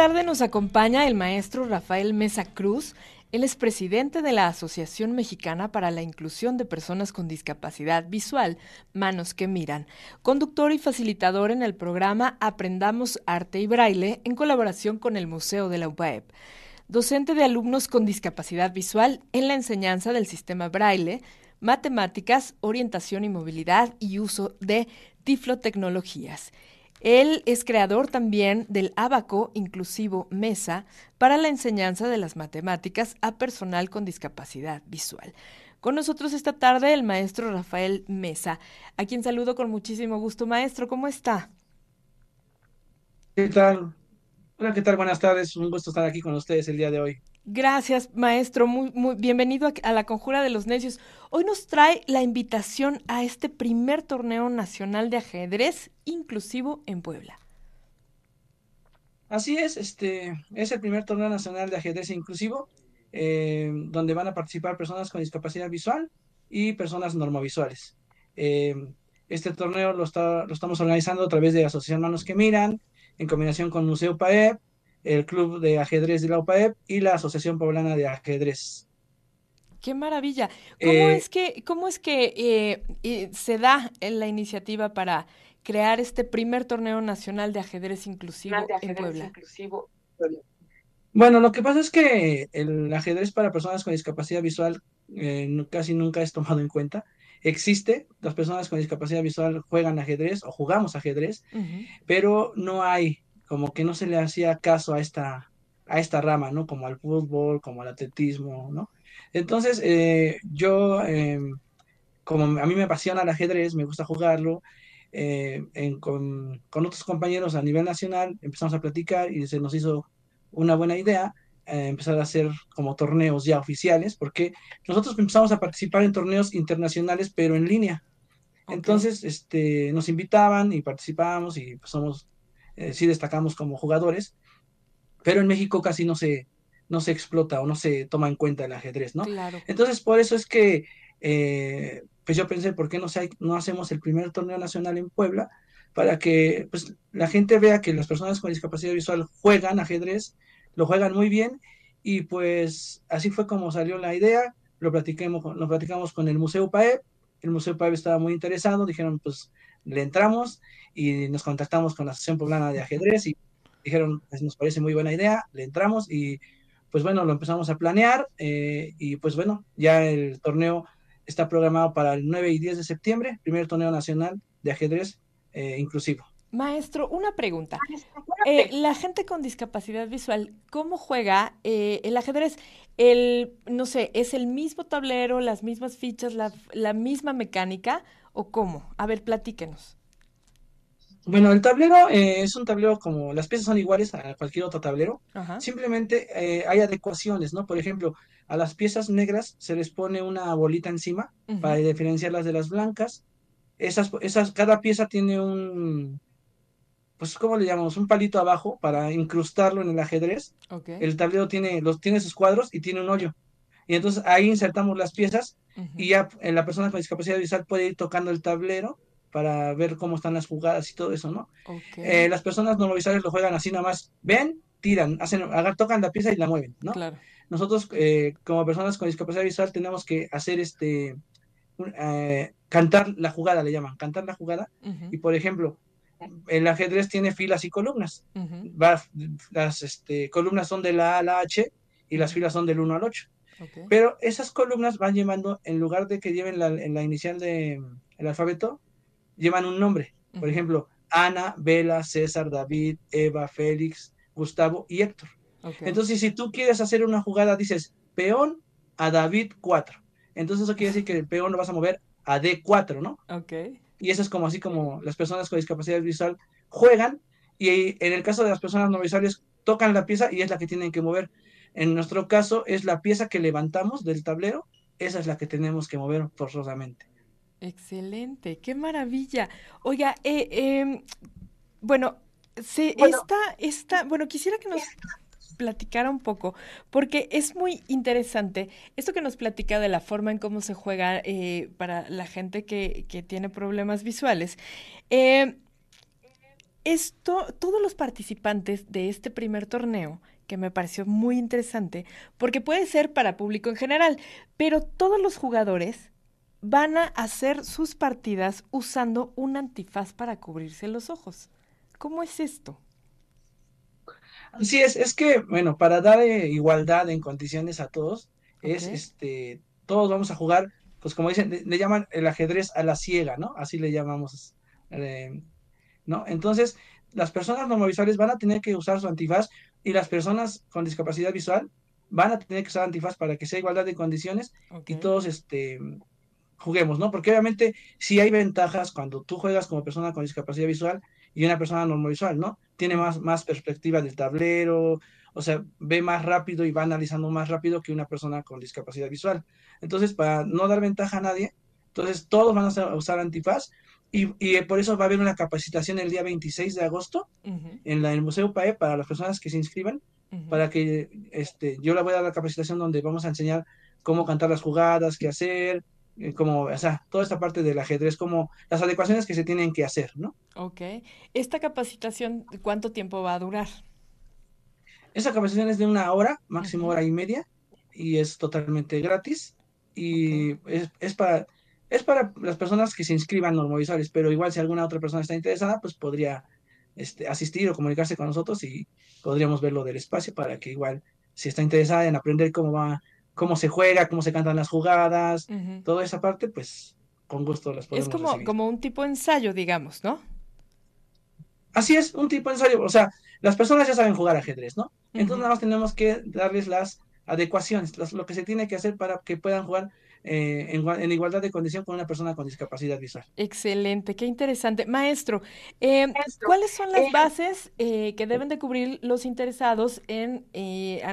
Tarde nos acompaña el maestro Rafael Mesa Cruz. Él es presidente de la Asociación Mexicana para la Inclusión de Personas con Discapacidad Visual, Manos que Miran, conductor y facilitador en el programa Aprendamos Arte y Braille en colaboración con el Museo de la UPAEP. Docente de alumnos con discapacidad visual en la enseñanza del sistema Braille, matemáticas, orientación y movilidad y uso de tiflotecnologías. Él es creador también del Abaco Inclusivo Mesa para la enseñanza de las matemáticas a personal con discapacidad visual. Con nosotros esta tarde el maestro Rafael Mesa, a quien saludo con muchísimo gusto. Maestro, ¿cómo está? ¿Qué tal? Hola, ¿qué tal? Buenas tardes. Un gusto estar aquí con ustedes el día de hoy. Gracias, maestro. Muy, muy bienvenido a, la Conjura de los Necios. Hoy nos trae la invitación a este primer torneo nacional de ajedrez inclusivo en Puebla. Así es, este es el primer torneo nacional de ajedrez inclusivo, eh, donde van a participar personas con discapacidad visual y personas normovisuales. Eh, este torneo lo, lo estamos organizando a través de Asociación Manos que Miran, en combinación con Museo PAEP, el Club de Ajedrez de la UPAEP y la Asociación Poblana de Ajedrez. Qué maravilla. ¿Cómo eh, es que, cómo es que eh, eh, se da la iniciativa para crear este primer torneo nacional de ajedrez inclusivo en Puebla? Bueno, lo que pasa es que el ajedrez para personas con discapacidad visual casi nunca es tomado en cuenta. Existe, las personas con discapacidad visual juegan ajedrez o jugamos ajedrez, pero no hay como que no se le hacía caso a esta, a esta rama, ¿no? Como al fútbol, como al atletismo, ¿no? Entonces, eh, yo, em, como a mí me apasiona el ajedrez, me gusta jugarlo, eh, con, otros compañeros a nivel nacional empezamos a platicar y se nos hizo una buena idea eh, empezar a hacer como torneos ya oficiales, porque nosotros empezamos a participar en torneos internacionales, pero en línea. Entonces, este, nos invitaban y participábamos y pues somos eh, sí destacamos como jugadores, pero en México casi no se, no se explota o no se toma en cuenta el ajedrez, ¿no? Entonces, por eso es que, eh, pues yo pensé, ¿por qué no, no hacemos el primer torneo nacional en Puebla? Para que pues, la gente vea que las personas con discapacidad visual juegan ajedrez, lo juegan muy bien, y pues así fue como salió la idea, lo, platiquemos, lo platicamos con el Museo PAEP, el Museo PAEP estaba muy interesado, dijeron, pues le entramos y nos contactamos con la Asociación Poblana de Ajedrez y dijeron, nos parece muy buena idea, le entramos y pues bueno, lo empezamos a planear eh, y pues bueno, ya el torneo está programado para el 9 y 10 de septiembre, primer torneo nacional de ajedrez eh, inclusivo. Maestro, una pregunta. Eh, la gente con discapacidad visual, ¿cómo juega el ajedrez? El, no sé, ¿es el mismo tablero, las mismas fichas, la, la misma mecánica o cómo? A ver, platíquenos. Bueno, el tablero eh, es un tablero como las piezas son iguales a cualquier otro tablero. Simplemente eh, hay adecuaciones, ¿no? Por ejemplo, a las piezas negras se les pone una bolita encima para diferenciarlas de las blancas. Esas, esas, cada pieza tiene un, pues, ¿cómo le llamamos? Un palito abajo para incrustarlo en el ajedrez. El tablero tiene, los, tiene sus cuadros y tiene un hoyo. Y entonces ahí insertamos las piezas y ya eh, la persona con discapacidad visual puede ir tocando el tablero para ver cómo están las jugadas y todo eso, ¿no? Eh, las personas no visuales lo juegan así nada más, ven, tiran, hacen, tocan la pieza y la mueven, ¿no? Claro. Nosotros, eh, como personas con discapacidad visual, tenemos que hacer este, eh, cantar la jugada, le llaman, cantar la jugada. Y por ejemplo, el ajedrez tiene filas y columnas. las este, columnas son de la A a la H y las filas son del 1 al 8. Pero esas columnas van llevando, en lugar de que lleven la, en la inicial del alfabeto, llevan un nombre. Por ejemplo, Ana, Vela, César, David, Eva, Félix, Gustavo y Héctor. Entonces, si tú quieres hacer una jugada, dices peón a David 4. Entonces, eso quiere decir que el peón lo vas a mover a D4, ¿no? Ok. Y eso es como así como las personas con discapacidad visual juegan y en el caso de las personas no visuales tocan la pieza y es la que tienen que mover. En nuestro caso es la pieza que levantamos del tablero, esa es la que tenemos que mover forzosamente. Excelente, qué maravilla. Oiga, eh, em, bueno, se, esta, esta, bueno, quisiera que nos platicara un poco, porque es muy interesante esto que nos platica de la forma en cómo se juega eh, para la gente que, que tiene problemas visuales. Eh, esto, todos los participantes de este primer torneo, que me pareció muy interesante, porque puede ser para público en general, pero todos los jugadores van a hacer sus partidas usando un antifaz para cubrirse los ojos. ¿Cómo es esto? Así es, es que, bueno, para dar eh, igualdad en condiciones a todos, es este, todos vamos a jugar, pues como dicen, le, llaman el ajedrez a la ciega, ¿no? Así le llamamos, eh, ¿no? Entonces, las personas visuales van a tener que usar su antifaz y las personas con discapacidad visual van a tener que usar antifaz para que sea igualdad de condiciones y todos, este, juguemos, ¿no? Porque obviamente sí hay ventajas cuando tú juegas como persona con discapacidad visual y una persona visual, ¿no? Tiene más, más perspectiva del tablero, o sea, ve más rápido y va analizando más rápido que una persona con discapacidad visual. Entonces, para no dar ventaja a nadie, entonces todos van a usar antifaz y, y por eso va a haber una capacitación el día 26 de agosto en, la, el Museo PAE para las personas que se inscriban, para que este, yo le voy a dar la capacitación donde vamos a enseñar cómo cantar las jugadas, qué hacer, como, o sea, toda esta parte del ajedrez, como las adecuaciones que se tienen que hacer, ¿no? Ok. ¿Esta capacitación cuánto tiempo va a durar? Esa capacitación es de una hora, máximo hora y media, y es totalmente gratis. Y es, es, para, es para las personas que se inscriban normovisuales, pero igual si alguna otra persona está interesada, pues podría este, asistir o comunicarse con nosotros y podríamos verlo del espacio para que igual, si está interesada en aprender cómo va cómo se juega, cómo se cantan las jugadas, toda esa parte, pues con gusto las podemos Es como, como un tipo de ensayo, digamos, ¿no? Así es, un tipo de ensayo. O sea, las personas ya saben jugar ajedrez, ¿no? Entonces nada más tenemos que darles las adecuaciones, lo que se tiene que hacer para que puedan jugar eh, en, igualdad de condición con una persona con discapacidad visual. Excelente, qué interesante. Maestro, eh, ¿cuáles son las eh, bases que deben de cubrir los interesados en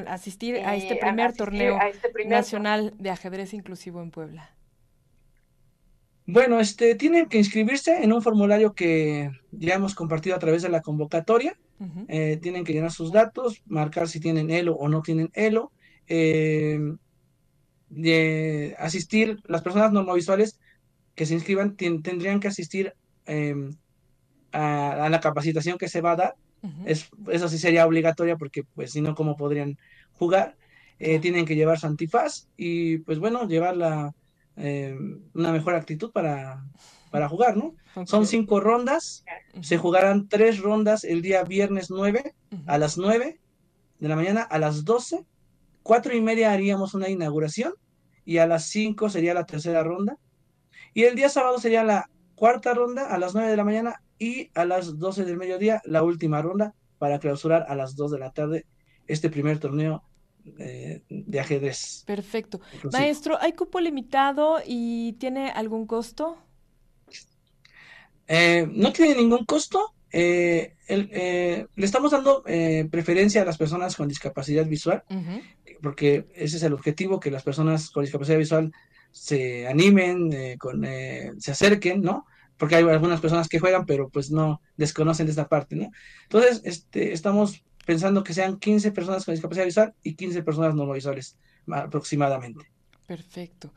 asistir a este primer torneo este nacional de ajedrez inclusivo en Puebla? Bueno, este, tienen que inscribirse en un formulario que ya hemos compartido a través de la convocatoria. tienen que llenar sus datos, marcar si tienen ELO o no tienen ELO de asistir, las personas normovisuales que se inscriban tendrían que asistir em, a, la capacitación que se va a dar. es, eso sí sería obligatoria porque pues si no, ¿cómo podrían jugar? Eh, tienen que llevar su antifaz y pues bueno, llevar la, em, una mejor actitud para, para jugar, ¿no? Son cinco rondas, se jugarán tres rondas el día viernes 9 a las 9 de la mañana, a las 12 cuatro y media haríamos una inauguración y a las cinco sería la tercera ronda. Y el día sábado sería la cuarta ronda a las nueve de la mañana y a las doce del mediodía la última ronda para clausurar a las dos de la tarde este primer torneo eh, de ajedrez. Perfecto. Maestro, ¿hay cupo limitado y tiene algún costo? Eh, no tiene ningún costo. Eh, le estamos dando preferencia a las personas con discapacidad visual porque ese es el objetivo, que las personas con discapacidad visual se animen, eh, eh, se acerquen, ¿no? Porque hay algunas personas que juegan, pero pues no desconocen de esta parte, ¿no? Entonces, este, estamos pensando que sean 15 personas con discapacidad visual y 15 personas no visuales aproximadamente. Perfecto.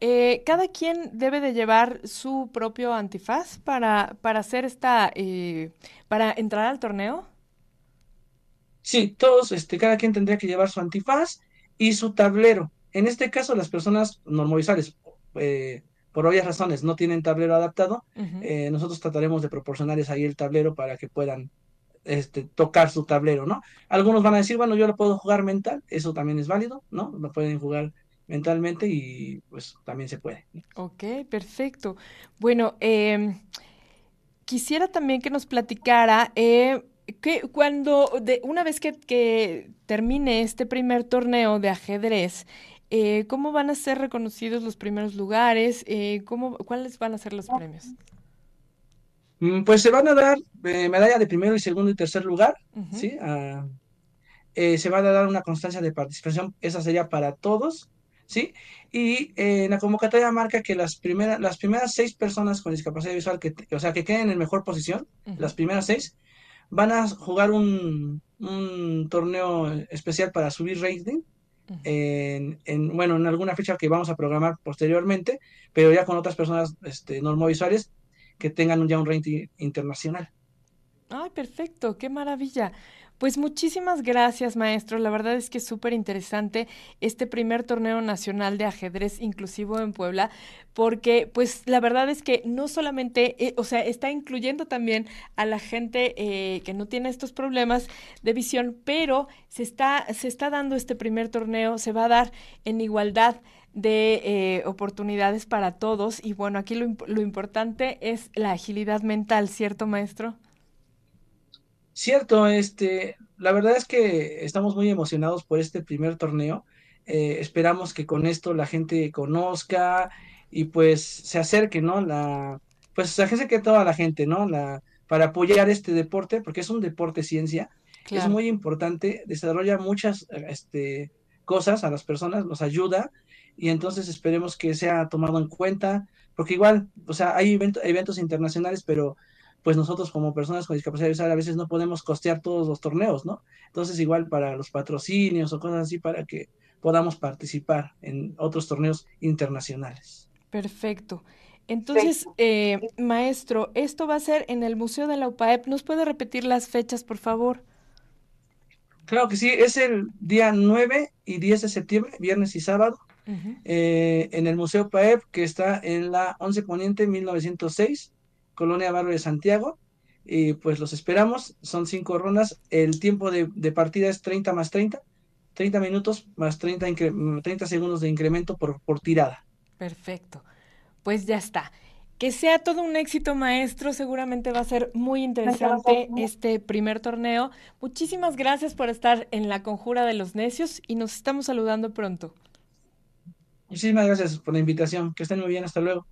Eh, ¿Cada quien debe de llevar su propio antifaz para, para hacer esta, para entrar al torneo? Sí, todos, este, cada quien tendría que llevar su antifaz y su tablero. En este caso, las personas normovisuales, eh, por obvias razones, no tienen tablero adaptado. Eh, nosotros trataremos de proporcionarles ahí el tablero para que puedan este, tocar su tablero, ¿no? Algunos van a decir, bueno, yo lo puedo jugar mental, eso también es válido, ¿no? Lo pueden jugar mentalmente y pues también se puede. Ok, perfecto. Bueno, em, quisiera también que nos platicara eh, que cuando, de, una vez que, termine este primer torneo de ajedrez, eh, ¿cómo van a ser reconocidos los primeros lugares? Eh, ¿cómo, ¿Cuáles van a ser los premios? Mm, pues se van a dar eh, medalla de primero y segundo y tercer lugar, ¿sí? Ah, se va a dar una constancia de participación, esa sería para todos, ¿sí? Y eh, la convocatoria marca que las, primeras las primeras seis personas con discapacidad visual, que, o sea, que queden en mejor posición, las primeras seis, van a jugar un, un torneo especial para subir rating. En, en, bueno, en alguna fecha que vamos a programar posteriormente, pero ya con otras personas este, normovisuales que tengan ya un rating internacional. Ay, perfecto, qué maravilla. Pues muchísimas gracias, maestro. La verdad es que es súper interesante este primer torneo nacional de ajedrez inclusivo en Puebla, porque pues la verdad es que no solamente, eh, o sea, está incluyendo también a la gente eh, que no tiene estos problemas de visión, pero se está, se está dando este primer torneo, se va a dar en igualdad de eh, oportunidades para todos y bueno, aquí lo, lo importante es la agilidad mental, ¿cierto, maestro? Cierto, este, la verdad es que estamos muy emocionados por este primer torneo. Eh, esperamos que con esto la gente conozca y pues se acerque, ¿no? La, pues se acerque toda la gente, ¿no? La, para apoyar este deporte, porque es un deporte ciencia, es muy importante, desarrolla muchas este, cosas a las personas, nos ayuda y entonces esperemos que sea tomado en cuenta, porque igual, o sea, hay eventos internacionales, pero pues nosotros como personas con discapacidad visual a veces no podemos costear todos los torneos, ¿no? Entonces igual para los patrocinios o cosas así para que podamos participar en otros torneos internacionales. Perfecto. Entonces, eh, maestro, esto va a ser en el Museo de la UPAEP. ¿Nos puede repetir las fechas, por favor? Claro que sí, es el día 9 y 10 de septiembre, viernes y sábado, eh, en el Museo UPAEP, que está en la 11 Poniente 1906 Colonia Barrio de Santiago. Y pues los esperamos, son cinco rondas. El tiempo de, partida es 30 más 30, 30 minutos más 30, 30 segundos de incremento por, por tirada. Perfecto. Pues ya está. Que sea todo un éxito, maestro. Seguramente va a ser muy interesante este primer torneo. Muchísimas gracias por estar en la Conjura de los Necios y nos estamos saludando pronto. Muchísimas gracias por la invitación. Que estén muy bien. Hasta luego.